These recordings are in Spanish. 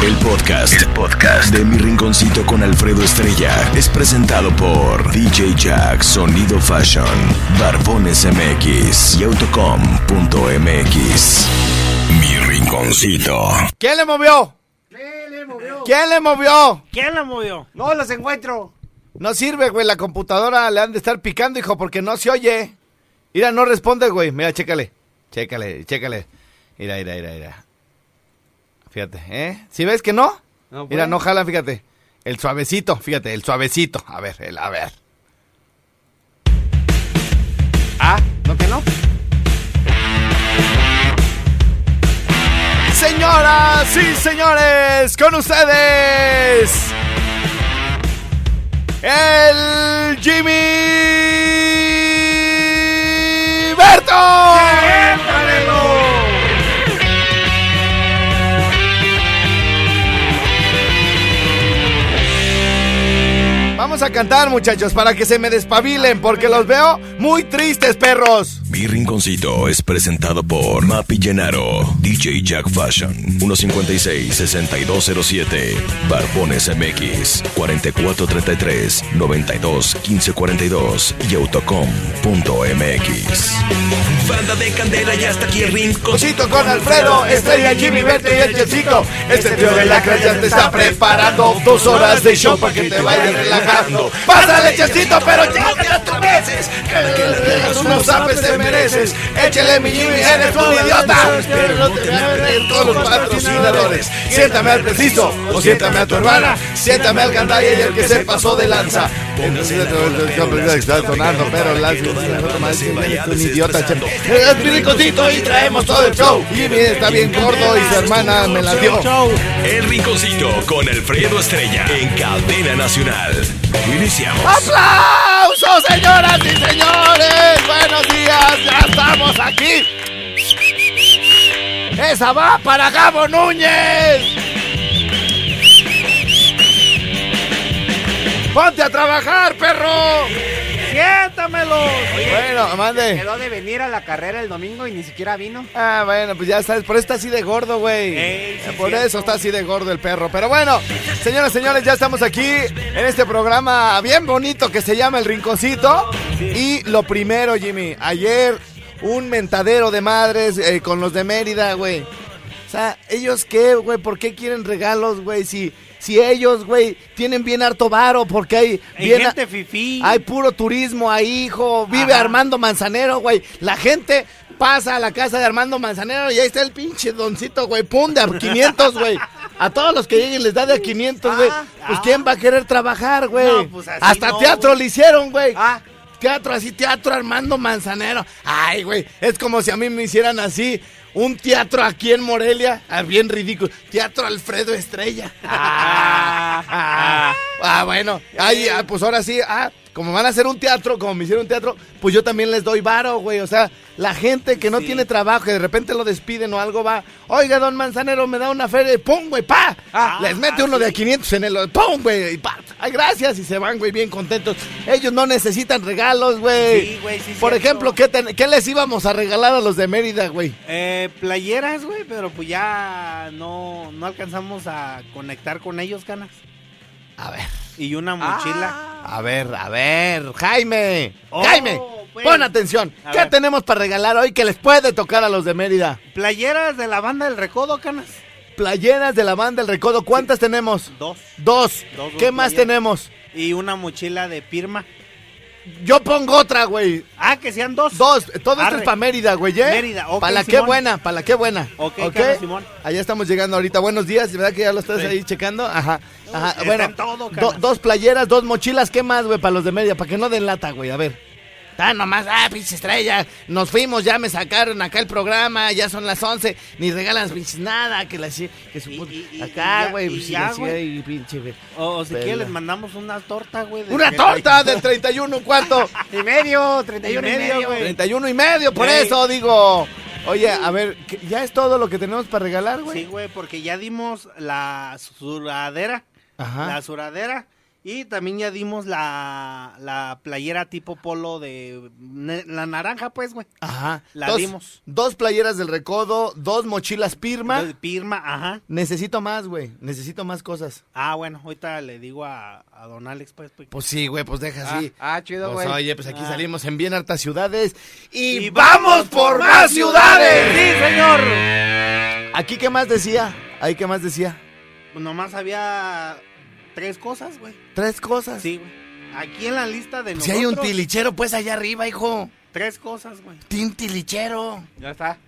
El podcast, el podcast de Mi Rinconcito con Alfredo Estrella es presentado por DJ Jack Sonido Fashion, Barbones MX y Autocom.mx. Mi Rinconcito. ¿Quién le movió? ¿Qué le? ¿Quién le movió? ¿Quién la movió? No los encuentro. No sirve, güey. La computadora le han de estar picando, hijo, porque no se oye. Mira, no responde, güey. Mira, chécale. Chécale, chécale. Mira, mira, mira, mira. Fíjate, ¿eh? ¿Sí ves que no? No, Mira, pues. no jalan, fíjate. El suavecito, fíjate, el suavecito. A ver, el, a ver. Ah, ¿no que no? Señoras y señores, con ustedes. El Jimmy Vamos a cantar, muchachos, para que se me despabilen, porque los veo muy tristes, perros. Mi Rinconcito es presentado por Mapi Llenaro, DJ Jack Fashion, 156-6207, Barbones MX, 4433-921542 y Autocom.mx. Banda de Candela, ya está aquí el Rinconcito. Con Alfredo, Estrella, Jimmy, Berto y el Chelsito. Este trío de la ya te está preparando dos horas de show para que te vayas relajando. Pásale, Chelsito, pero ya te otras veces. Que le regas unos zapes te mereces. Échale, mi Jimmy, eres un idiota. Pero no te voy a todos los patrocinadores. Siéntame al preciso o siéntame a tu hermana. Siéntame al gandaya y el que se pasó de lanza. Está sonando, pero eres un idiota. Es mi ricocito y traemos todo el show. Jimmy está bien gordo y su hermana me la dio. El Rinconcito con Alfredo Estrella en Cadena Nacional. Iniciamos. ¡Aplausos, señoras y señores! ¡Buenos días! ¡Ya estamos aquí! ¡Esa va para Gabo Núñez! ¡Ponte a trabajar, perro! ¡Siéntamelo! Bueno, mande. Quedó de venir a la carrera el domingo y ni siquiera vino. Ah, bueno, pues ya sabes, por eso está así de gordo, güey. Sí, por cierto. eso está así de gordo el perro. Pero bueno, señoras y señores, ya estamos aquí en este programa bien bonito que se llama El Rinconcito. Y lo primero, Jimmy, ayer un mentadero de madres eh, con los de Mérida, güey. O sea, ¿ellos qué, güey? ¿Por qué quieren regalos, güey? Si, si ellos, güey, tienen bien harto varo, porque hay... Hay bien gente fifí. hay puro turismo ahí, hijo. Vive Ajá. Armando Manzanero, güey. La gente pasa a la casa de Armando Manzanero y ahí está el pinche doncito, güey. Pum, de a 500, güey. A todos los que lleguen les da de a 500, güey. Ah, Pues ah. ¿quién va a querer trabajar, güey? No, pues Hasta no, teatro le hicieron, güey. Ah. Teatro así, teatro Armando Manzanero. Ay, güey. Es como si a mí me hicieran así. Un teatro aquí en Morelia. Ah, bien ridículo. Teatro Alfredo Estrella. Ah, ah, ah, bueno. Ay, ah, pues ahora sí. Ah, como van a hacer un teatro, como me hicieron un teatro, pues yo también les doy varo, güey. O sea, la gente que no Sí. tiene trabajo y de repente lo despiden o algo va. Oiga, don Manzanero, me da una feria. y ¡Pum, güey! ¡Pa! Ah, les mete ah, uno de a sí. 500 en el. ¡Pum, güey! y pa. Ay, gracias. Y se van, güey, bien contentos. Ellos no necesitan regalos, güey. Sí, güey, sí, Por cierto. ejemplo, ¿qué, ten- ¿qué les íbamos a regalar a los de Mérida, güey? Eh, playeras, güey, pero pues ya no, no alcanzamos a conectar con ellos, canas. A ver. Y una mochila. A ver, a ver, Jaime. Oh, Jaime, pues. pon atención. ¿Qué ver. tenemos para regalar hoy que les puede tocar a los de Mérida? Playeras de la banda del Recodo, canas. Playeras de la banda El Recodo, ¿cuántas tenemos? Dos. Dos. Dos, dos ¿Qué más playeras. tenemos? Y una mochila de Pirma. Yo pongo otra, güey. Ah, que sean dos. Dos. Todo esto es para Mérida, güey, ¿eh? Mérida, ok, Para la qué Simón. buena, para la qué buena. Ok, Carlos Simón. Allá estamos llegando ahorita. Buenos días, ¿verdad que ya lo estás Sí. ahí checando? Ajá. Ajá. Bueno, todo, do- dos playeras, dos mochilas, ¿qué más, güey, para los de Mérida? Para que no den lata, güey, a ver. Ah, nomás, ah, pinche estrella, nos fuimos, ya me sacaron acá el programa, ya son las 11, ni regalan pinches nada, que la que su Y- puta- y- acá, güey, y pues, ya, güey. pinche, güey. O, o si quieres, les mandamos una torta, güey. Una 31. torta del 31 cuarto, Y medio, 31 y medio, güey. 31 y medio, por eso digo. Oye, a ver, ¿qué- ¿ya es todo lo que tenemos para regalar, güey? Sí, güey, porque ya dimos la suradera. Ajá. La suradera Y también ya dimos la, la playera tipo polo de la naranja, pues, güey. Ajá. La dos, dimos. Dos playeras del recodo, dos mochilas Pirma. De Pirma, ajá. Necesito más, güey. Necesito más cosas. Ah, bueno, ahorita le digo a, a don Alex, pues. pues. Pues sí, güey, pues deja Ah, así. ah, chido, Pues, güey. oye, pues aquí Ah. salimos en bien hartas ciudades. Y, Y vamos por más ciudades. ¡Sí, señor! Aquí, ¿qué más decía? Ahí, ¿qué más decía? Pues nomás había tres cosas, güey. Tres cosas. Sí, güey. Aquí en la lista de Si nosotros. hay un tilichero, pues allá arriba, hijo. Tres cosas, güey. Tin tilichero. Ya está.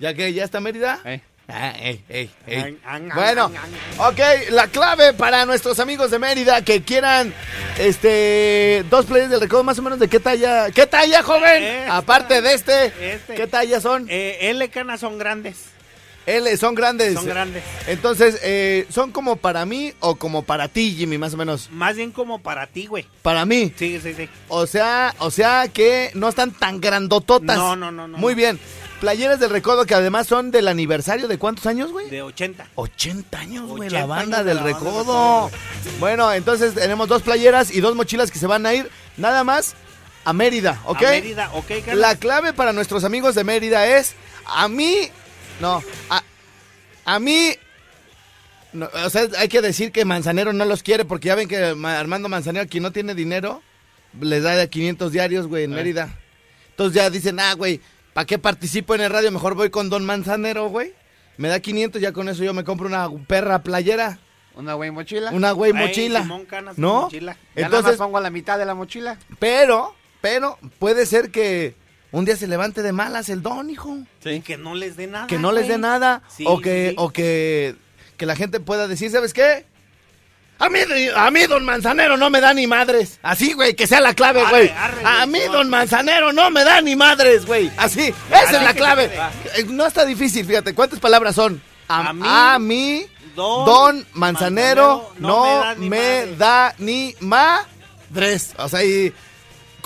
¿Ya que ¿Ya está Mérida? Eh. Ah, ey, ey, ey. An, an, an, Bueno, an, an. ok, la clave para nuestros amigos de Mérida que quieran este dos players del recodo más o menos de qué talla, ¿qué talla, joven? Esta. Aparte de este, Este. ¿qué talla son? Eh, L canas son grandes. L, son grandes. Son grandes. Entonces, eh, ¿son como para mí o como para ti, Jimmy, más o menos? Más bien como para ti, güey. Para mí. Sí, sí, sí. O sea, o sea que no están tan grandototas. No, no, no, no. Muy bien. Playeras del recodo que además son del aniversario de cuántos años, güey? De 80. 80 años, güey, 80 la banda años de del la banda del recodo. Bueno, entonces tenemos dos playeras y dos mochilas que se van a ir nada más a Mérida, ¿ok? A Mérida, ok, Carlos. La clave para nuestros amigos de Mérida es a mí, no, a, a mí, no, o sea, hay que decir que Manzanero no los quiere porque ya ven que Ma- Armando Manzanero, quien no tiene dinero, les da de 500 diarios, güey, en Mérida. Entonces ya dicen, ah, güey, ¿para qué participo en el radio? Mejor voy con Don Manzanero, güey. Me da 500, ya con eso yo me compro una perra playera, Una güey mochila. una güey mochila. Simón Canas, ¿No? mochila. Ya nada más Entonces, pongo la mitad de la mochila. pero, pero, puede ser que un día se levante de malas el don, hijo. Y que no les dé nada. que no les dé nada Sí, o que sí, sí. o que que la gente pueda decir, ¿sabes qué? A mí, a mí, don Manzanero, no me da ni madres. Así, güey, que sea la clave, Arre, güey. arre, A mí, no. don Manzanero, no me da ni madres, güey. Así, esa es la clave. Eh, No está difícil, fíjate. ¿Cuántas palabras son? A, A mí, a mí, don don, Manzanero, Manzanero, no, no me, me da ni madres. O sea, y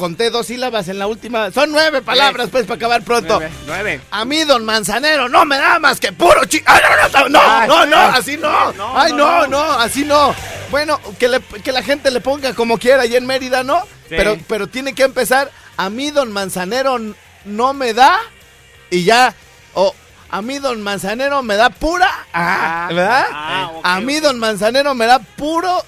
conté dos sílabas en la última. Son nueve palabras, pues, para acabar pronto. Nueve. Nueve. A mí, don Manzanero, no me da más que puro chi... ¡Ay, no, no, no, Ay, no, no, ay. así no! No, ¡Ay, no, no, así no! Bueno, que, le- que la gente le ponga como quiera allá en Mérida, ¿no? Sí. Pero, pero tiene que empezar, a mí, don Manzanero, no me da, y ya, o a mí, don Manzanero, me da pura, ah, Ah, ¿verdad? ah, a mí, don Manzanero, me da puro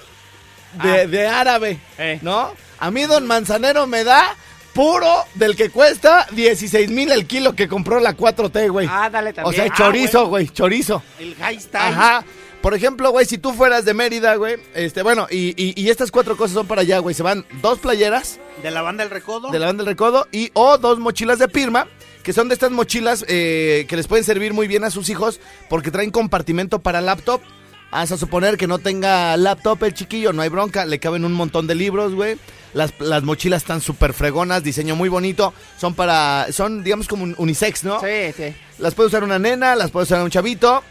de, Ah. de árabe, Eh. ¿no? A mí, don Manzanero, me da... Puro del que cuesta 16 mil el kilo que compró la 4T, güey. Ah, dale O también. sea, Ah, chorizo, güey, chorizo. El high style. Ajá. Por ejemplo, güey, si tú fueras de Mérida, güey, este, bueno, y, y- y estas cuatro cosas son para allá, güey. Se van dos playeras De la banda El Recodo. de la banda del recodo y o dos mochilas de Pirma, que son de estas mochilas eh, que les pueden servir muy bien a sus hijos porque traen compartimento para laptop. Vas a suponer que no tenga laptop el chiquillo, no hay bronca, le caben un montón de libros, güey. Las, las mochilas están súper fregonas, diseño muy bonito. Son para, son digamos como un unisex, ¿no? Sí, sí. Las puede usar una nena, las puede usar un chavito.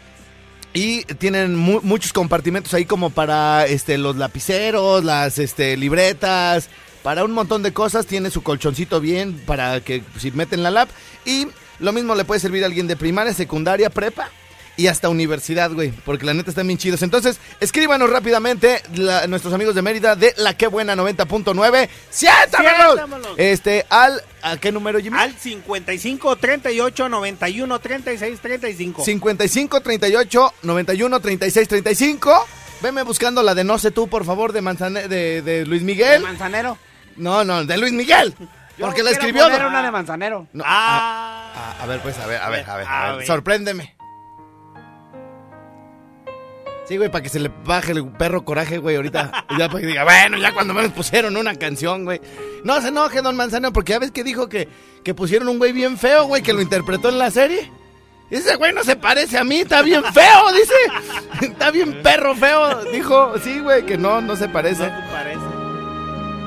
Y tienen mu- muchos compartimentos ahí como para este los lapiceros, las este libretas, para un montón de cosas. Tiene su colchoncito bien para que si meten la lap. Y lo mismo le puede servir a alguien de primaria, secundaria, prepa y hasta universidad, güey. Porque la neta están bien chidos. Entonces, escríbanos rápidamente la- nuestros amigos de Mérida de La Que Buena 90.9. ¡Siéntamelos! Este, al... ¿A qué número, Jimmy? Al 55 38 91 36 35. 55 38 91 36 35. Veme buscando la de No sé tú, por favor, de Manzane de, de Luis De Miguel. manzanero. No, no, de Luis Miguel. Yo Porque la escribió. poner una de manzanero. No, Ah. a, a ver, pues, a ver, a ver, a ver. a A ver. Sorpréndeme. Sí, güey, para que se le baje el perro coraje, güey, ahorita. ya para que diga, bueno, ya cuando menos pusieron una canción, güey. No se enoje, don Manzanero, porque ya ves que dijo que, que pusieron un güey bien feo, güey, que lo interpretó en la serie. Ese güey no se parece a mí, está bien feo, dice. Está bien perro feo, dijo. Sí, güey, que no, no se parece. No te parece.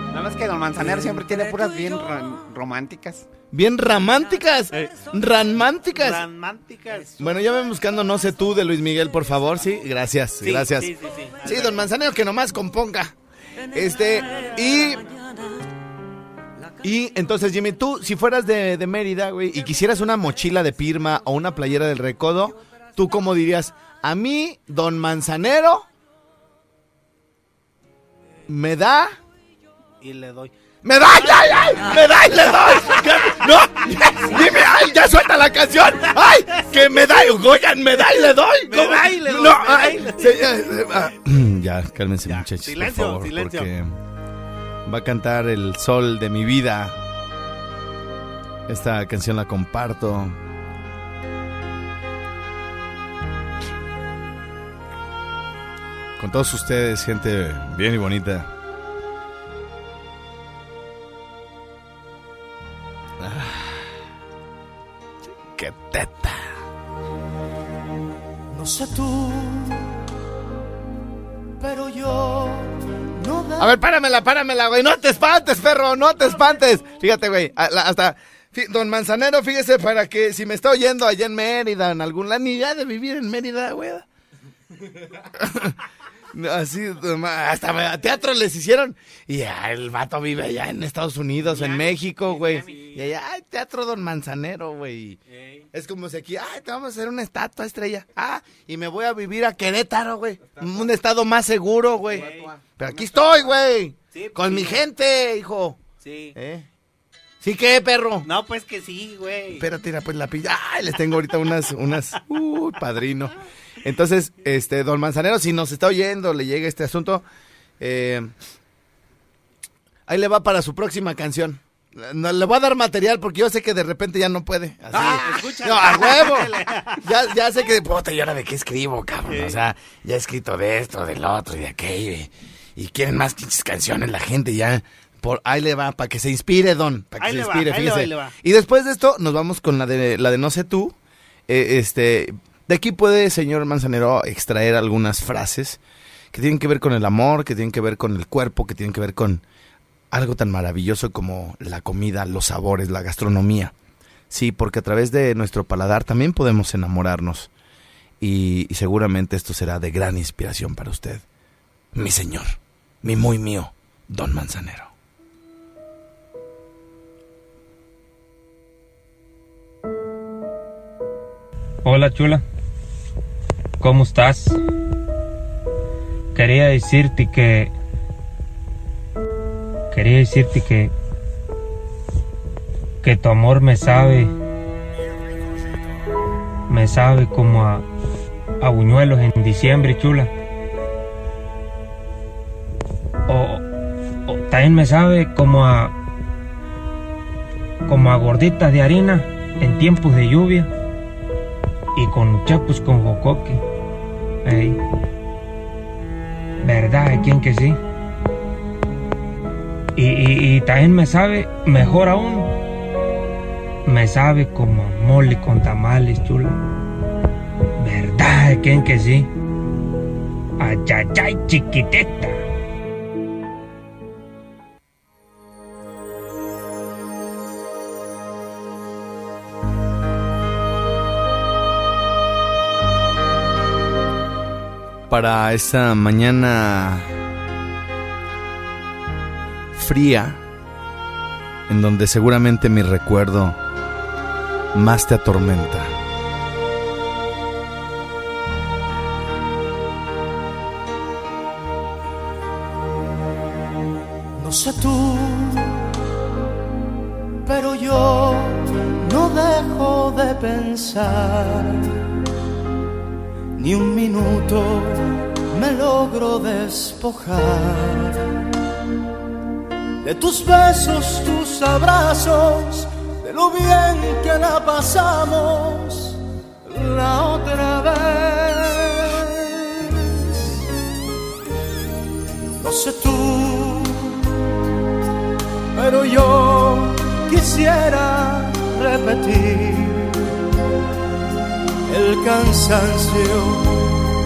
Nada más que Don Manzanero siempre tiene puras bien ro- románticas. Bien románticas. Románticas. Románticas. Bueno, ya ven buscando No sé tú de Luis Miguel, por favor, sí. Gracias, Sí, gracias. Sí, sí, sí. Sí, don Manzanero, que nomás componga. Este, y. Y entonces, Jimmy, tú, si fueras de, de Mérida, güey, y quisieras una mochila de Pirma o una playera del Recodo, ¿tú cómo dirías? A mí, don Manzanero. me da, Y le doy. me da, ay, ay, me da y le doy. No, dime, ay, ya suelta la canción. Ay, que me da, oigan, me da y le doy. Me ¿Cómo? da y le doy, No, me ay, eh, ah, ya, cálmense Ya, muchachos, silencio, por favor, silencio. porque va a cantar el sol de mi vida. Esta canción la comparto. Con todos ustedes, gente bien y bonita. ¡Qué teta! No sé tú, pero yo no A ver, páramela, páramela, güey. No te espantes, perro, no te espantes. Fíjate, güey, hasta... Don Manzanero, fíjese para que si me está oyendo allá en Mérida, en algún lado, ni ya de vivir en Mérida, güey. Así, hasta teatro les hicieron. Y ya, el vato vive allá en Estados Unidos, en México, güey. Y allá, ay, teatro Don Manzanero, güey. Es como si aquí, ay, te vamos a hacer una estatua estrella. Ah, y me voy a vivir a Querétaro, güey. Un estado más seguro, güey. Pero aquí estoy, güey. Sí, Con sí. mi gente, hijo. Sí. ¿Eh? ¿Sí qué, perro? No, pues que sí, güey. Espérate, mira, pues la pilla. Ay, les tengo ahorita unas, unas. Uy, padrino. Entonces, este, don Manzanero, si nos está oyendo, le llega este asunto, eh, ahí le va para su próxima canción. No, le voy a dar material porque yo sé que de repente ya no puede. Así. Ah, escúchale. No, a huevo. Ya, ya sé que, puta, ¿y ahora de qué escribo, cabrón? O sea, ya he escrito de esto, del otro y de aquello. Y, y quieren más pinches canciones la gente ya. Por, ahí le va, para que se inspire, don. Para que Ahí se va, inspire, ahí le va, fíjese. ahí le va. Y después de esto, nos vamos con la de la de No sé tú. Eh, este, de aquí puede, señor Manzanero, extraer algunas frases que tienen que ver con el amor, que tienen que ver con el cuerpo, que tienen que ver con algo tan maravilloso como la comida, los sabores, la gastronomía. Sí, porque a través de nuestro paladar también podemos enamorarnos. Y, y seguramente esto será de gran inspiración para usted. Mi señor, mi muy mío, don Manzanero. Hola chula, ¿cómo estás? Quería decirte que... Quería decirte que... Que tu amor me sabe... Me sabe como a... A buñuelos en diciembre, chula. O, o también me sabe como a... Como a gorditas de harina en tiempos de lluvia y con chapus con jocoque. Ey. ¿Verdad? ¿Quién que sí? Y, también me sabe, mejor aún, me sabe como mole con tamales, chula. ¿Verdad? ¿Quién que sí? Ayayay, chiquiteta. Para esa mañana fría, en donde seguramente mi recuerdo más te atormenta. De tus besos, tus abrazos, de lo bien que la pasamos la otra vez. No sé tú, pero yo quisiera repetir el cansancio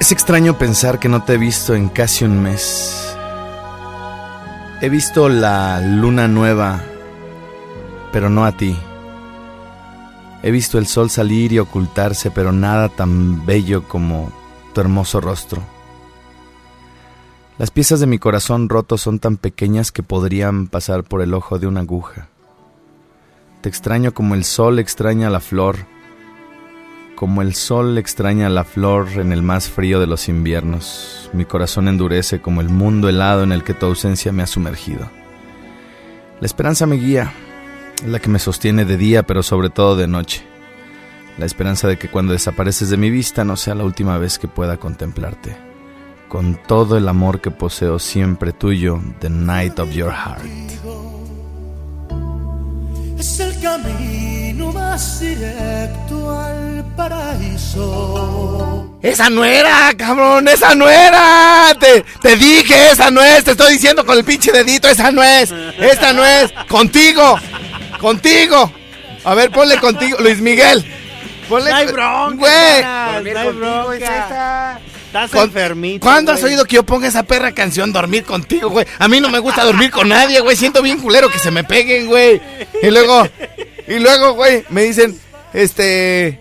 Es extraño pensar que no te he visto en casi un mes. He visto la luna nueva, pero no a ti. He visto el sol salir y ocultarse, pero nada tan bello como tu hermoso rostro. Las piezas de mi corazón roto son tan pequeñas que podrían pasar por el ojo de una aguja. Te extraño como el sol extraña la flor, como el sol extraña la flor en el más frío de los inviernos. Mi corazón endurece como el mundo helado en el que tu ausencia me ha sumergido. La esperanza me guía, es la que me sostiene de día, pero sobre todo de noche. La esperanza de que cuando desapareces de mi vista no sea la última vez que pueda contemplarte. Con todo el amor que poseo siempre tuyo, The Night of Your Heart. Es el camino más directo al paraíso. ¡Esa no era, cabrón! ¡Esa no era! Te, te dije, esa no es. Te estoy diciendo con el pinche dedito, esa no es. Esta no es. Contigo. Contigo. A ver, ponle contigo. Luis Miguel. Ponle. No hay bronca, Güey. No hay bronca. Estás Con- enfermito. ¿Cuándo has oído que yo ponga esa perra canción Dormir contigo, güey? A mí no me gusta dormir con nadie, güey. Siento bien culero que se me peguen, güey. Y luego, y luego, güey, me dicen, este,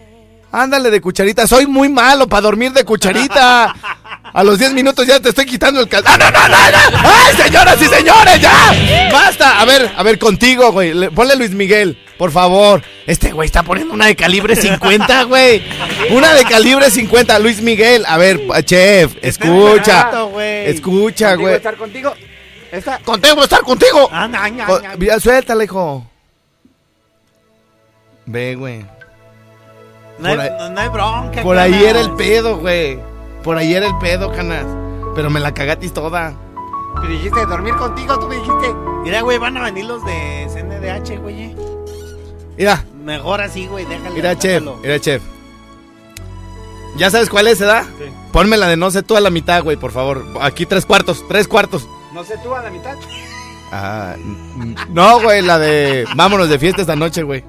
ándale de cucharita. Soy muy malo para dormir de cucharita. A los 10 minutos ya te estoy quitando el cal... ¡Ah, no, no, no, no! ¡Ay, señoras y señores, ya! ¡Basta! A ver, a ver, contigo, güey. Le- Ponle Luis Miguel, por favor. Este güey está poniendo una de calibre 50, güey. Una de calibre 50. Luis Miguel, a ver, chef, escucha. Escucha, güey. estar contigo. Contigo, estar contigo. Ah, suéltale, hijo. Ve, güey. No hay, ahí- no- no hay bronca. Por ahí Canas. era el pedo, güey. Por ahí era el pedo, canas. Pero me la cagatis toda. Me dijiste dormir contigo, tú me dijiste. Mira, güey, van a venir los de CNDH, güey. Mira, Mejor así, güey, déjale. mira, chef, mira, chef. ¿Ya sabes cuál es, edad? Sí. Pónmela de no sé tú a la mitad, güey, por favor. Aquí tres cuartos, tres cuartos. No sé tú a la mitad. Ah, no, güey, la de vámonos de fiesta esta noche, güey.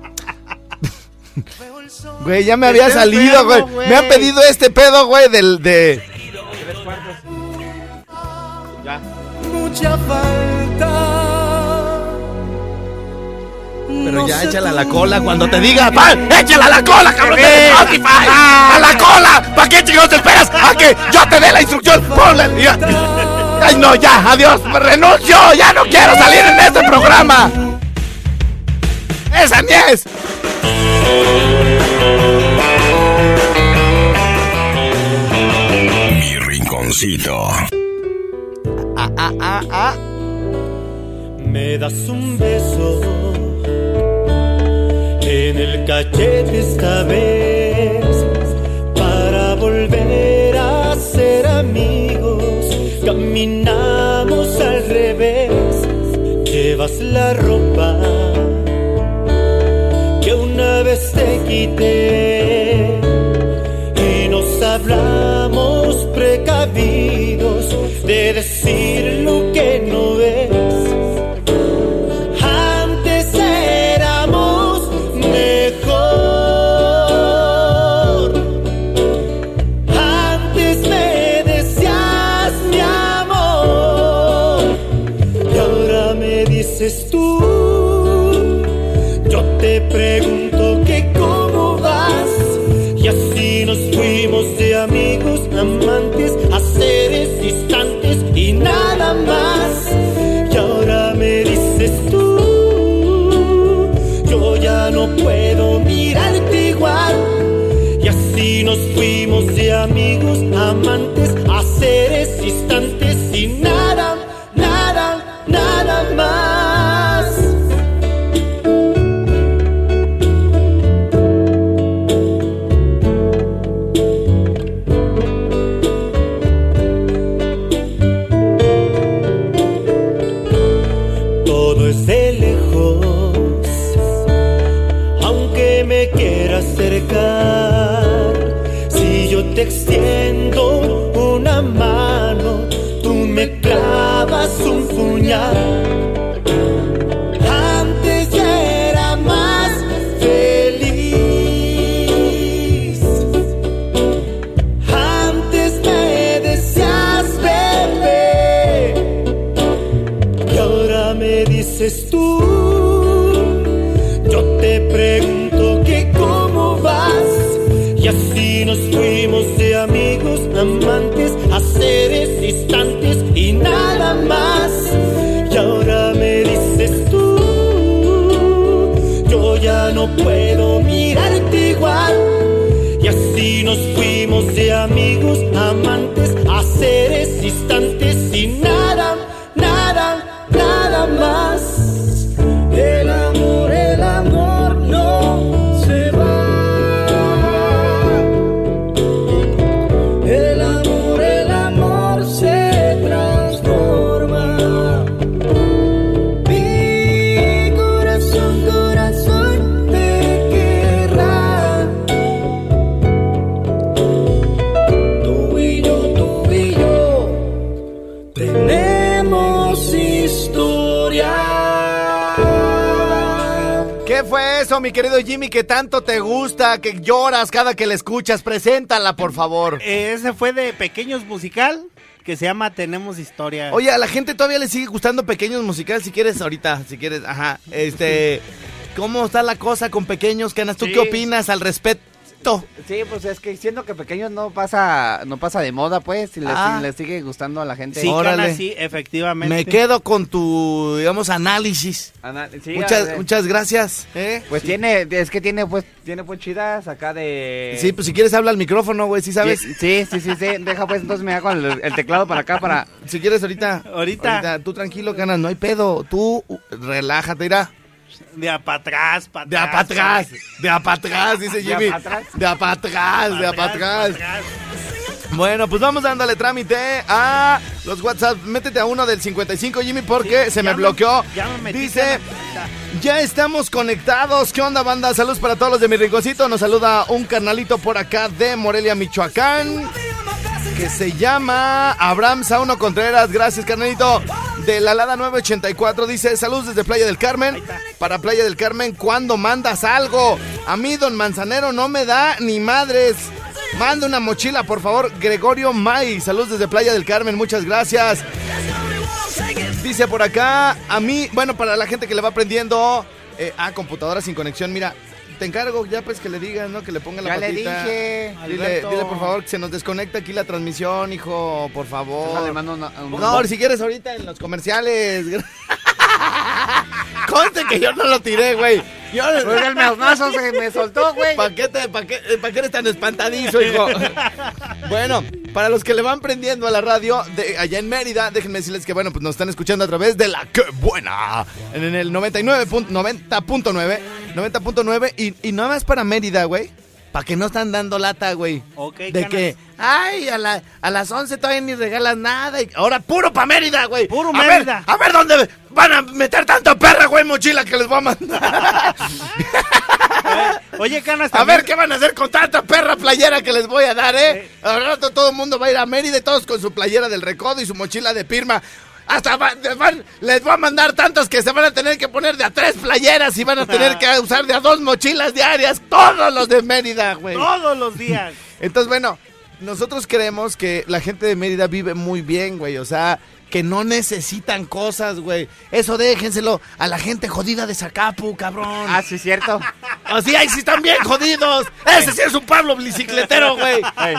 Güey, ya me había salido, güey. Me han pedido este pedo, güey, del de. Ya. Mucha falta. Pero ya échala a la cola cuando te diga, ¡Pan! ¡Échala a la cola, cabrón de Spotify! ¡A la cola! ¿Para qué chingados te esperas? ¡A que yo te dé la instrucción! ¡Ponle! ¡Ay, no, ya! ¡Adiós! ¡Me renuncio! ¡Ya no quiero salir en este programa! Mi rinconcito. Ah, ah, ah, ah. Me das un beso en el cachete esta vez para volver a ser amigos, caminamos al revés. Llevas la ropa y nos hablamos precavidos de decir mi querido Jimmy, que tanto te gusta, que lloras cada que la escuchas? Preséntala, por favor. Ese fue de Pequeños Musical, que se llama Tenemos Historia. Oye, a la gente todavía le sigue gustando pequeños musicales, si quieres ahorita, si quieres, ajá. Este, ¿cómo está la cosa con pequeños, Canas? ¿Tú Sí. qué opinas al respecto? Sí, pues es que siento que pequeños no pasa no pasa de moda, pues, si les, Ah. les sigue gustando a la gente. sí, órale. Cana, sí, efectivamente. Me quedo con tu, digamos, análisis. Sí, muchas, muchas gracias. ¿eh? Pues tiene, es que tiene pues, tiene pues chidas acá de... Sí, pues si quieres habla al micrófono, güey, ¿sí sabes? Sí, sí, sí, sí, deja pues entonces me hago el, el teclado para acá para... Si quieres ahorita. Ahorita. Tú tranquilo, Canas, no hay pedo. Tú relájate, irá. De a para atrás, para De a pa' atrás, de a pa' atrás, dice ¿De a Jimmy. pa' atrás? De a pa' atrás, de a atrás. Bueno, pues vamos dándole trámite a los WhatsApp. Métete a uno del 55, Jimmy, porque Sí, se me bloqueó. ya me metí, Dice, ya estamos conectados. ¿Qué onda, banda? Saludos para todos los de mi rinconcito. Nos saluda un carnalito por acá de Morelia, Michoacán. Que se llama Abraham Sauno Contreras. Gracias, carnalito. De la Lada 984 dice: Saludos desde Playa del Carmen. Para Playa del Carmen, ¿cuándo mandas algo? A mí, don Manzanero, no me da ni madres. Manda una mochila, por favor. Gregorio May. Saludos desde Playa del Carmen. Muchas gracias. Dice por acá, a mí, bueno, para la gente que le va aprendiendo eh, a computadora sin conexión, mira, te encargo ya pues que le digan, ¿no? Que le pongan la Ya le patita. dije, Dile, Alberto. dile por favor que se nos desconecta aquí la transmisión, hijo, por favor. Déjale, mando una- un- No, si quieres ahorita en los comerciales. Conste que yo no lo tiré, güey. Yo Pues el meonazo se me soltó, güey. ¿Para qué, te- pa' qué- pa' qué eres tan espantadizo, hijo? bueno, para los que le van prendiendo a la radio de allá en Mérida, déjenme decirles que, bueno, pues nos están escuchando a través de la que buena. En, en el 99 pun- 90.9, 90.9 y, y nada más para Mérida, güey. para que no están dando lata, güey. Ok, De canas. que, ay, a, la- a las 11 todavía ni regalas nada. y ahora puro pa' Mérida, güey. Puro a Mérida. Ver, a ver dónde van a meter tanta perra, güey, mochila que les voy a mandar. Oye, Canas, a ver qué van a hacer con tanta perra playera que les voy a dar, ¿eh? Al rato todo el mundo va a ir a Mérida todos con su playera del recodo y su mochila de pirma. Hasta van- les voy a mandar tantos que se van a tener que poner de a tres playeras y van a tener que usar de a dos mochilas diarias. Todos los de Mérida, güey. Todos los días. Entonces, bueno, nosotros creemos que la gente de Mérida vive muy bien, güey. O sea, que no necesitan cosas, güey. Eso déjenselo a la gente jodida de Zacapu, cabrón. Ah, sí, cierto. Así, ahí sí están bien jodidos. Ese sí es un Pablo bicicletero, güey. Ey,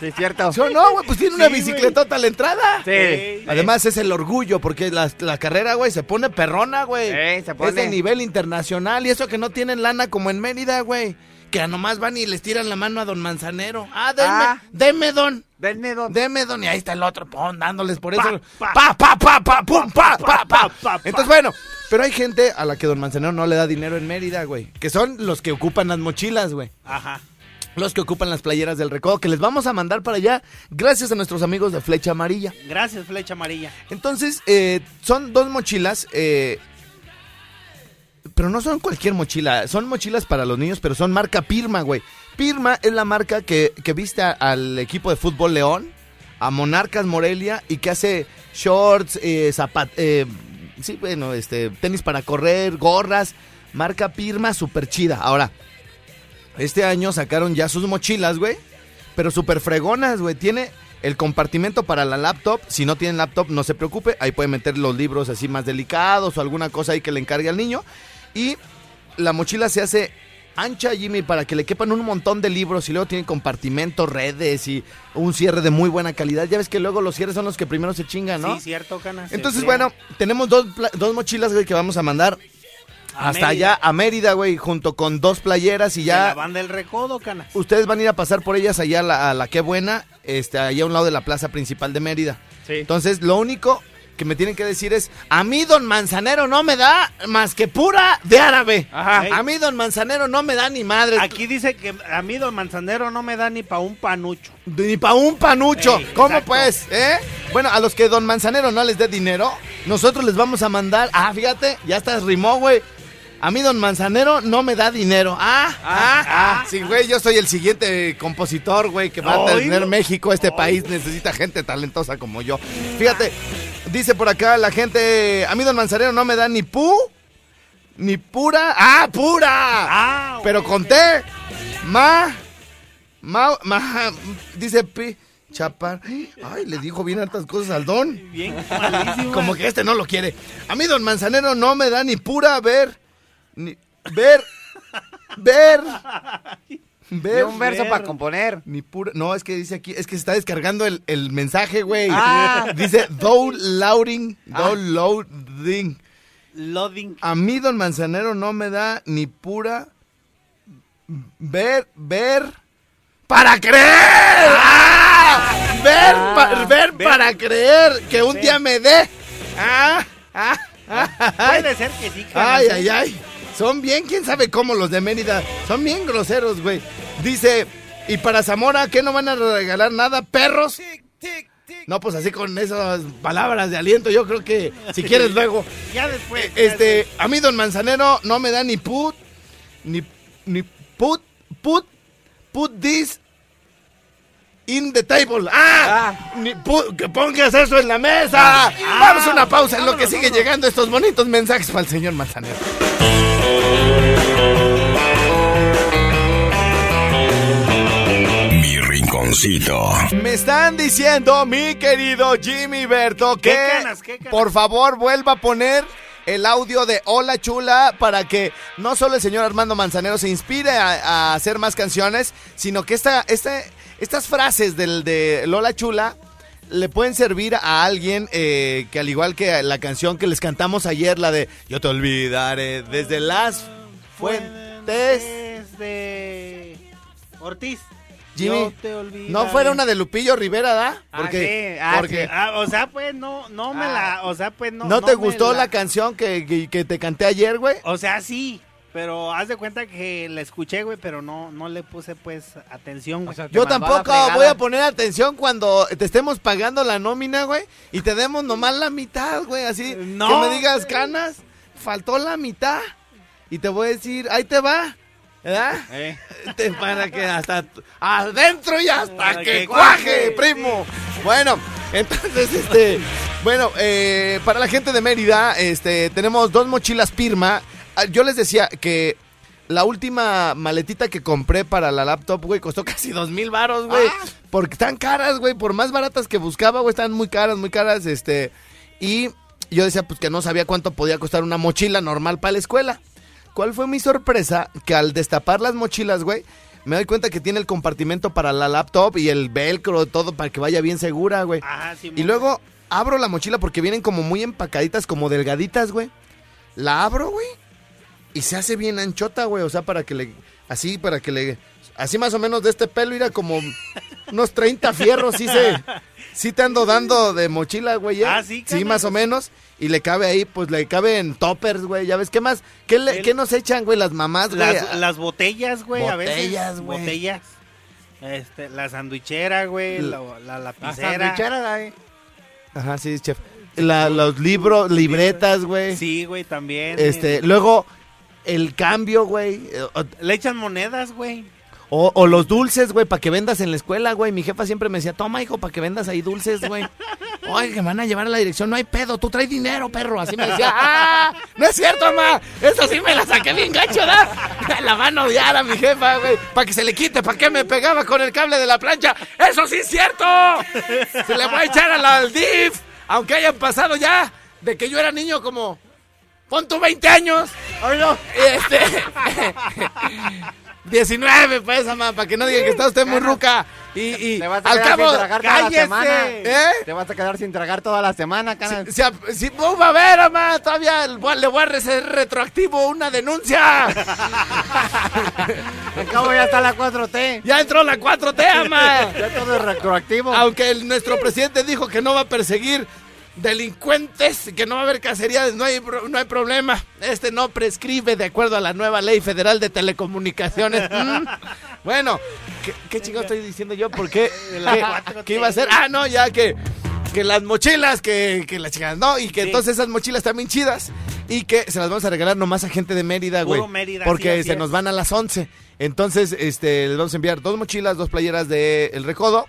sí, cierto. ¿Sí o no, güey? Pues tiene una Sí, bicicletota a la entrada. Sí. Además es el orgullo, porque la, la carrera, güey, se pone perrona, güey. Ey, se Es pone. de nivel internacional y eso que no tienen lana como en Mérida, güey. Que nomás van y les tiran la mano a don Manzanero. Ah, denme, Ah. deme, don. Denme don. Deme, don. Y ahí está el otro, pon, dándoles por eso. pa. Pa, pa, pa, pa, pum, pa, pa. pa, pa. Entonces, bueno, pero hay gente a la que don Manzanero no le da dinero en Mérida, güey. Que son los que ocupan las mochilas, güey. Ajá. Los que ocupan las playeras del recodo, que les vamos a mandar para allá gracias a nuestros amigos de Flecha Amarilla. Gracias, Flecha Amarilla. Entonces, eh, son dos mochilas, eh, pero no son cualquier mochila, son mochilas para los niños, pero son marca Pirma, güey. Pirma es la marca que, que viste al equipo de fútbol León, a Monarcas Morelia y que hace shorts, eh, zapat, eh, sí, bueno, este, tenis para correr, gorras, marca Pirma, super chida. Ahora, este año sacaron ya sus mochilas, güey. Pero súper fregonas, güey. Tiene el compartimento para la laptop. Si no tienen laptop, no se preocupe. Ahí pueden meter los libros así más delicados o alguna cosa ahí que le encargue al niño. Y la mochila se hace ancha, Jimmy, para que le quepan un montón de libros. Y luego tiene compartimento, redes y un cierre de muy buena calidad. Ya ves que luego los cierres son los que primero se chingan, ¿no? Sí, cierto, Canas. Entonces, bueno, tenemos dos, dos mochilas, que vamos a mandar hasta Mérida. allá a Mérida, güey, junto con dos playeras y De ya La banda del recodo, Canas. ustedes van a ir a pasar por ellas allá a la, a la Qué Buena, este, allá a un lado de la plaza principal de Mérida. Sí. Entonces, lo único que me tienen que decir es, a mí don Manzanero no me da más que pura de árabe. Ajá. A mí don Manzanero no me da ni madre, Aquí dice que a mí Don Manzanero no me da ni pa' un panucho. ni pa' un panucho. Ey, ¿Cómo exacto. pues? ¿Eh? Bueno, a los que don Manzanero no les dé dinero, nosotros les vamos a mandar, ah, fíjate, ya estás rimó, güey. A mí don Manzanero no me da dinero. Ah, ah, ah. Sí, güey, yo soy el siguiente compositor, güey, que va a tener. México. Este país necesita gente talentosa como yo. Fíjate, dice por acá la gente, a mí don Manzanero no me da ni pu, ni pura. Ah, pura. Ah, Pero conté. Ma, ma, ma, dice pi, chapar. Ay, le dijo bien hartas cosas al don. Bien malísimo. Como que este no lo quiere. A mí don Manzanero no me da ni pura ver, ni ver, ver, ver. Un verso ver. para componer. Ni pura. No, es que dice aquí, es que se está descargando el, el mensaje, güey. Ah. Dice downloading, downloading. Loading. A mí don Manzanero no me da ni pura ver, ver para creer. ¡Ah! Ver, pa- ver ver. para creer que un Ver. día me dé. Ah, ah, ah, ay, Puede ser que sí, ay, ay, ay. Son bien, quién sabe cómo los de Mérida. Son bien groseros, güey. Dice, ¿y para Zamora qué no van a regalar nada? ¿Perros? No, pues así con esas palabras de aliento, yo creo que si quieres luego. Ya después. ya Este, a mí don Manzanero no me da ni put, ni, ni put, put, put this in the table. ¡Ah! Ni pu- que pongas eso en la mesa. Vamos a una pausa en lo que sigue llegando estos bonitos mensajes para el señor Manzanero. Mi rinconcito. Me están diciendo, mi querido Jimmy Berto, que ¿Qué canas, qué canas? por favor vuelva a poner el audio de Hola Chula para que no solo el señor Armando Manzanero se inspire a, a hacer más canciones, sino que esta, esta- estas frases del de Lola Chula le pueden servir a alguien eh, que al igual que la canción que les cantamos ayer, la de Yo te olvidaré desde las fuentes. De Ortiz. Jimmy, te no fuera una de Lupillo Rivera, ¿da? Ah, Porque, sí, ah, porque sí. Ah, o sea, pues no, no me la, o sea, pues no. ¿no, te me gustó la, la canción que, que- que te canté ayer, güey? O sea, sí, Pero haz de cuenta que la escuché, güey, pero no, no le puse, pues, atención, güey. O sea, te Yo a tampoco voy a poner atención cuando te estemos pagando la nómina, güey, y te demos nomás la mitad, güey, así. No. Que me digas, canas, faltó la mitad. Y te voy a decir, ahí te va, ¿verdad? Eh. Te- para que hasta adentro y hasta Para que que cuaje, cuaje. primo. Bueno, entonces, este, bueno, eh, para la gente de Mérida, este, tenemos dos mochilas Pirma. Ah, Yo les decía que la última maletita que compré para la laptop, güey, costó casi dos mil varos, güey. Porque están caras, güey, por más baratas que buscaba, güey, están muy caras, muy caras, este, y yo decía, pues que no sabía cuánto podía costar una mochila normal para la escuela. ¿Cuál fue mi sorpresa? Que al destapar las mochilas, güey, me doy cuenta que tiene el compartimento para la laptop y el velcro, todo para que vaya bien segura, güey. Ajá, sí. Y luego abro la mochila porque vienen como muy empacaditas, como delgaditas, güey. La abro, güey. Y se hace bien anchota, güey. O sea, para que le. Así, para que le. Así más o menos de este pelo era como unos 30 fierros. Sí, se, sí te ando dando de mochila, güey. ¿eh? Ah, sí, Sí, más o menos. Y le cabe ahí, pues le cabe en toppers, güey. Ya ves, ¿qué más? ¿Qué, le- El- qué nos echan, güey, las mamás, güey? Las, las botellas, güey, a veces. Botellas, güey. Botellas. Este, la sandwichera, güey, La- la, la La lapicera. sandwichera, ahí. Ajá, sí, chef. La- los libros, libretas, güey. Sí, güey, también. Este, Eh, luego, el cambio, güey. Le echan monedas, güey. O, o los dulces, güey, para que vendas en la escuela, güey. Mi jefa siempre me decía, toma, hijo, para que vendas ahí dulces, güey. Oye, que me van a llevar a la dirección, no hay pedo, tú traes dinero, perro. Así me decía, ¡ah! No es cierto, mamá. Eso sí me la saqué bien gacho, ¿da? La van a odiar a mi jefa, güey. Para que se le quite, ¿para qué me pegaba con el cable de la plancha? ¡Eso sí es cierto! Se le voy a echar a la al DIF, aunque hayan pasado ya de que yo era niño como... Pon tu 20 años. Oílo. Este. 19, pues, mamá, para que no digan que está usted muy ruca. Y, y Te vas a al cabo. sin tragar toda la semana. ¿Eh? Te vas a quedar sin tragar toda la semana, canas. Si, si, uh, a ver, mamá, todavía le voy a- le voy a hacer retroactivo una denuncia. Al cabo ya está la 4T. Ya entró la 4T, mamá. Ya todo es retroactivo. Aunque el- nuestro presidente dijo que no va a perseguir delincuentes, que no va a haber cacerías, no hay, no hay problema. Este no prescribe de acuerdo a la nueva ley federal de telecomunicaciones. Mm. Bueno, ¿qué, qué chingo estoy diciendo yo? ¿Por qué? ¿Qué, qué iba a hacer? Ah, no, ya que, que las mochilas, que, que las chicas, no, y que Sí. entonces esas mochilas también chidas y que se las vamos a regalar nomás a gente de Mérida, güey. Porque sí, se es. nos van a las 11. Entonces, este, les vamos a enviar dos mochilas, dos playeras de El Recodo.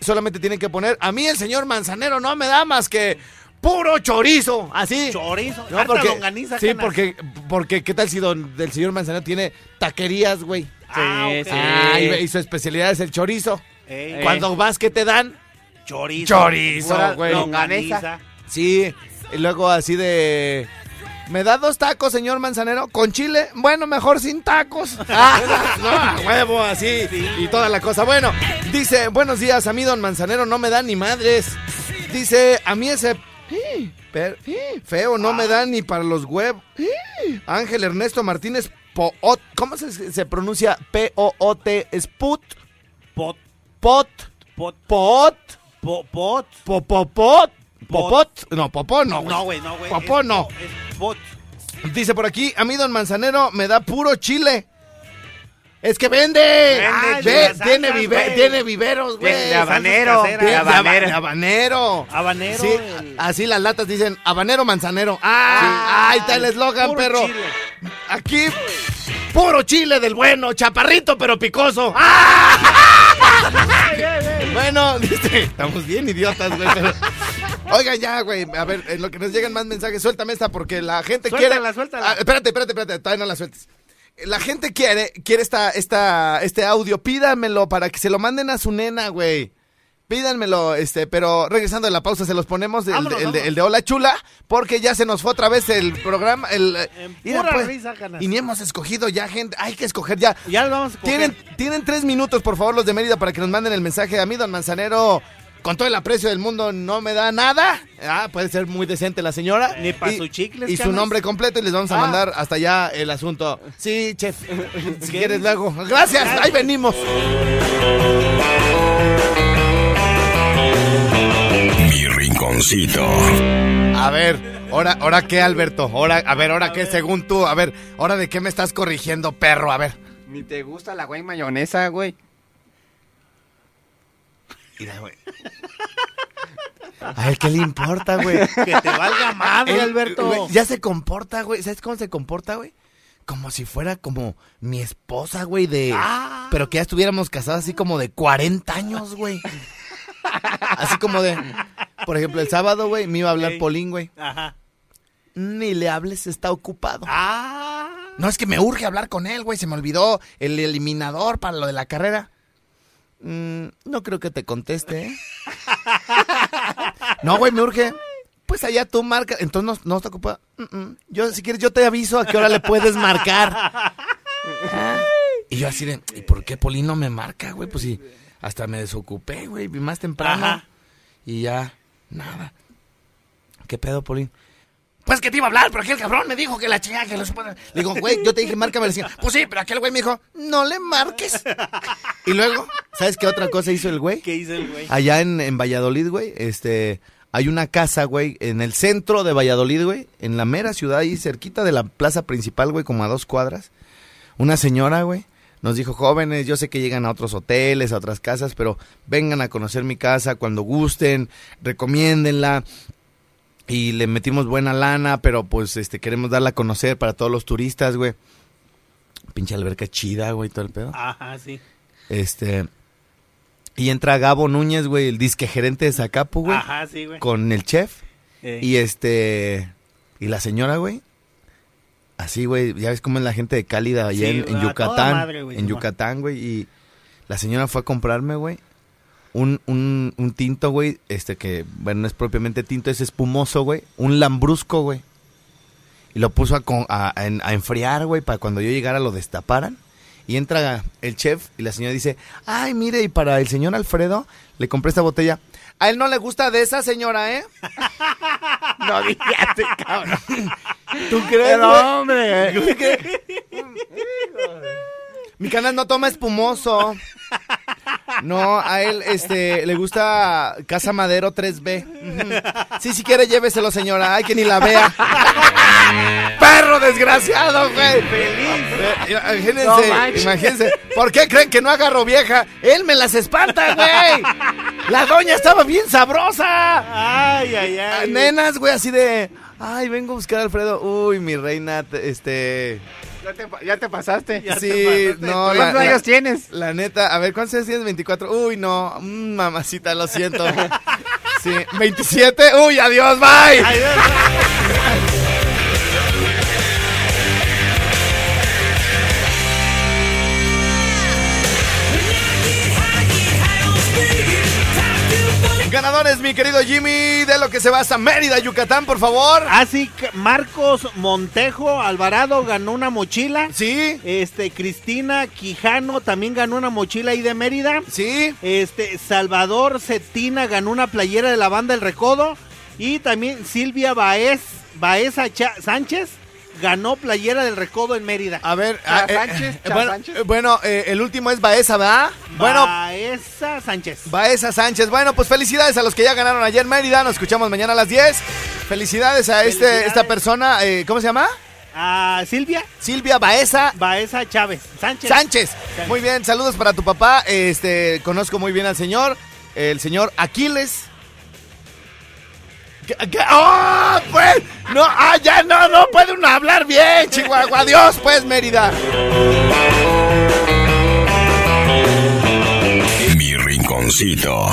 Solamente tienen que poner, a mí el señor Manzanero no me da más que puro chorizo, así. Chorizo. No, porque, longaniza, sí, canas. porque, porque, ¿qué tal si don, del señor Manzanero tiene taquerías, güey? Ah, Sí, sí. Ah, y, y su especialidad es el chorizo. Ey, Cuando vas, ¿qué te dan? Chorizo. Chorizo, güey. longaniza. Sí, y luego así de... ¿Me da dos tacos, señor Manzanero? ¿Con chile? Bueno, mejor sin tacos. no, a huevo, así. Y toda la cosa. Bueno, dice, buenos días, a mí don Manzanero no me da ni madres. Dice, a mí ese... per- feo no me da ni para los huevos. Ángel Ernesto Martínez Poot. ¿Cómo se, se pronuncia? P-O-O-T. Sput. Pot, Pot. pot, Pot. po- pot. Popopot. Popot. No, popó no. No, güey, no, güey. Popó Es- no. Dice por aquí, a mí don Manzanero me da puro chile. Es que vende. Vende Ve, tiene, vive- tiene viveros, güey. De habanero. De de haba- habanero. de habanero. Habanero. Sí, el- así las latas dicen habanero manzanero. Ah, ahí está el eslogan, perro. chile. Aquí, puro chile del bueno, chaparrito pero picoso. ¡Ah! bueno, dice, estamos bien idiotas, güey. pero- Oigan ya, güey, a ver, en lo que nos llegan más mensajes, suéltame esta porque la gente Suéltala, quiere... suéltala. Ah, espérate, espérate, espérate, todavía no la sueltes. La gente quiere, quiere esta, esta, este audio, pídanmelo para que se lo manden a su nena, güey. Pídanmelo, este, pero regresando de la pausa se los ponemos el, Vámonos, el vámonos. el de Hola Chula, porque ya se nos fue otra vez el programa. El, eh, mira, pura pues, risa, y ni hemos escogido ya gente, hay que escoger ya. Ya lo vamos a coger. Tienen, tienen tres minutos, por favor, los de Mérida, para que nos manden el mensaje. A mí, don Manzanero, con todo el aprecio del mundo, no me da nada. Ah, puede ser muy decente la señora. Ni pa' Y- sus chicles, Y su nombre completo y les vamos a Ah. mandar hasta allá el asunto. Sí, chef. si quieres luego. Gracias, ahí venimos. Mi rinconcito. A ver, ahora, ahora qué, Alberto. Ahora, a ver, ahora qué, según tú. A ver, ahora de qué me estás corrigiendo, perro. A ver. Ni te gusta la güey mayonesa, güey. Mira, güey. A ver, ¿qué le importa, güey? Que te valga madre, Alberto. güey, ya se comporta, güey. ¿Sabes cómo se comporta, güey? Como si fuera como mi esposa, güey, de... Ah. Pero que ya estuviéramos casados así como de 40 años, güey. Así como de... Por ejemplo, el sábado, güey, me iba a hablar Ey. Polín, güey. Ajá. Ni le hables, está ocupado. Ah. No, es que me urge hablar con él, güey. Se me olvidó el eliminador para lo de la carrera. Mm, no creo que te conteste, ¿eh? no, güey, me urge. Pues allá tú marca. Entonces no, no está ocupado. Mm, mm. Yo, si quieres, yo te aviso a qué hora le puedes marcar. Y yo así de, ¿y por qué Polín no me marca, güey? Pues sí, hasta me desocupé, güey, más temprano. Ajá. Y ya, nada. ¿Qué pedo, Polín? Pues que te iba a hablar, pero aquel cabrón me dijo que la chingada que lo supone. Le digo, güey, yo te dije, márcame la señora. Pues sí, pero aquel güey me dijo, no le marques. Y luego, ¿sabes qué otra cosa hizo el güey? ¿Qué hizo el güey? Allá en, en Valladolid, güey, este, hay una casa, güey, en el centro de Valladolid, güey, en la mera ciudad, ahí cerquita de la plaza principal, güey, como a dos cuadras. Una señora, güey, nos dijo, jóvenes, yo sé que llegan a otros hoteles, a otras casas, pero vengan a conocer mi casa cuando gusten, recomiéndenla. Y le metimos buena lana, pero pues este queremos darla a conocer para todos los turistas, güey. Pinche alberca chida, güey, todo el pedo. Ajá, sí. Este. Y entra Gabo Núñez, güey, el disque gerente de Zacapu, güey. Ajá, sí, güey. Con el chef. Eh, Y este. Y la señora, güey. Así, güey. Ya ves cómo es la gente de cálida allá Sí, en, Yucatán. madre, güey, en. Yucatán, güey. Y la señora fue a comprarme, güey. Un, un, un tinto, güey. Este que, bueno, no es propiamente tinto, es espumoso, güey. Un lambrusco, güey. Y lo puso a, con- a, a en- a enfriar, güey, para cuando yo llegara lo destaparan. Y entra el chef y la señora dice, ay, mire, y para el señor Alfredo le compré esta botella. A él no le gusta de esa señora, ¿eh? No digas, cabrón. ¿Tú crees, Pero, güey? hombre. ¿Tú crees? Mi canal no toma espumoso. No, a él este le gusta Casa Madero 3B. Ujú. Sí, si quiere lléveselo, señora. Ay, que ni la vea. Perro desgraciado, güey. Feliz. Imagínense, No imagínense. ¿Por qué creen que no agarro vieja? Él me las espanta, güey. La doña estaba bien sabrosa. Ay, ay, Ah, ay. Nenas, güey, así de. Ay, vengo a buscar a Alfredo. Uy, mi reina, te- este. Ya te, ya te pasaste. Ya sí, te pasaste. no, la, ¿Cuántos la- años tienes? la neta, a ver, ¿cuántos años tienes? 24. Uy, no, mm, mamacita, lo siento. Sí, 27. Uy, adiós, bye. Ay, Dios. Ganadores, mi querido Jimmy, de lo que se va hasta Mérida, Yucatán, por favor. Así que Marcos Montejo Alvarado ganó una mochila. Sí, Este, Cristina Quijano también ganó una mochila ahí de Mérida. sí. Este, Salvador Cetina ganó una playera de la banda El Recodo. Y también Silvia Baez, Baeza Sánchez ganó playera del Recodo en Mérida. A ver, Cha ah, eh, Sánchez, eh, bueno, Sánchez. eh, bueno, eh, el último es Baeza, ¿verdad? Bueno, Baeza Sánchez. Baeza Sánchez. Bueno, pues felicidades a los que ya ganaron ayer en Mérida. Nos escuchamos mañana a las 10. Felicidades a este, Felicidades. esta persona, eh, ¿cómo se llama? A Silvia Silvia Baeza Baeza Chávez Sánchez. Sánchez. Muy bien, saludos para tu papá. Este, conozco muy bien al señor, el señor Aquiles. ¡Oh, pues! No, ah, ya no, no puede uno hablar bien, Chihuahua. Adiós, pues, Mérida. Mi rinconcito.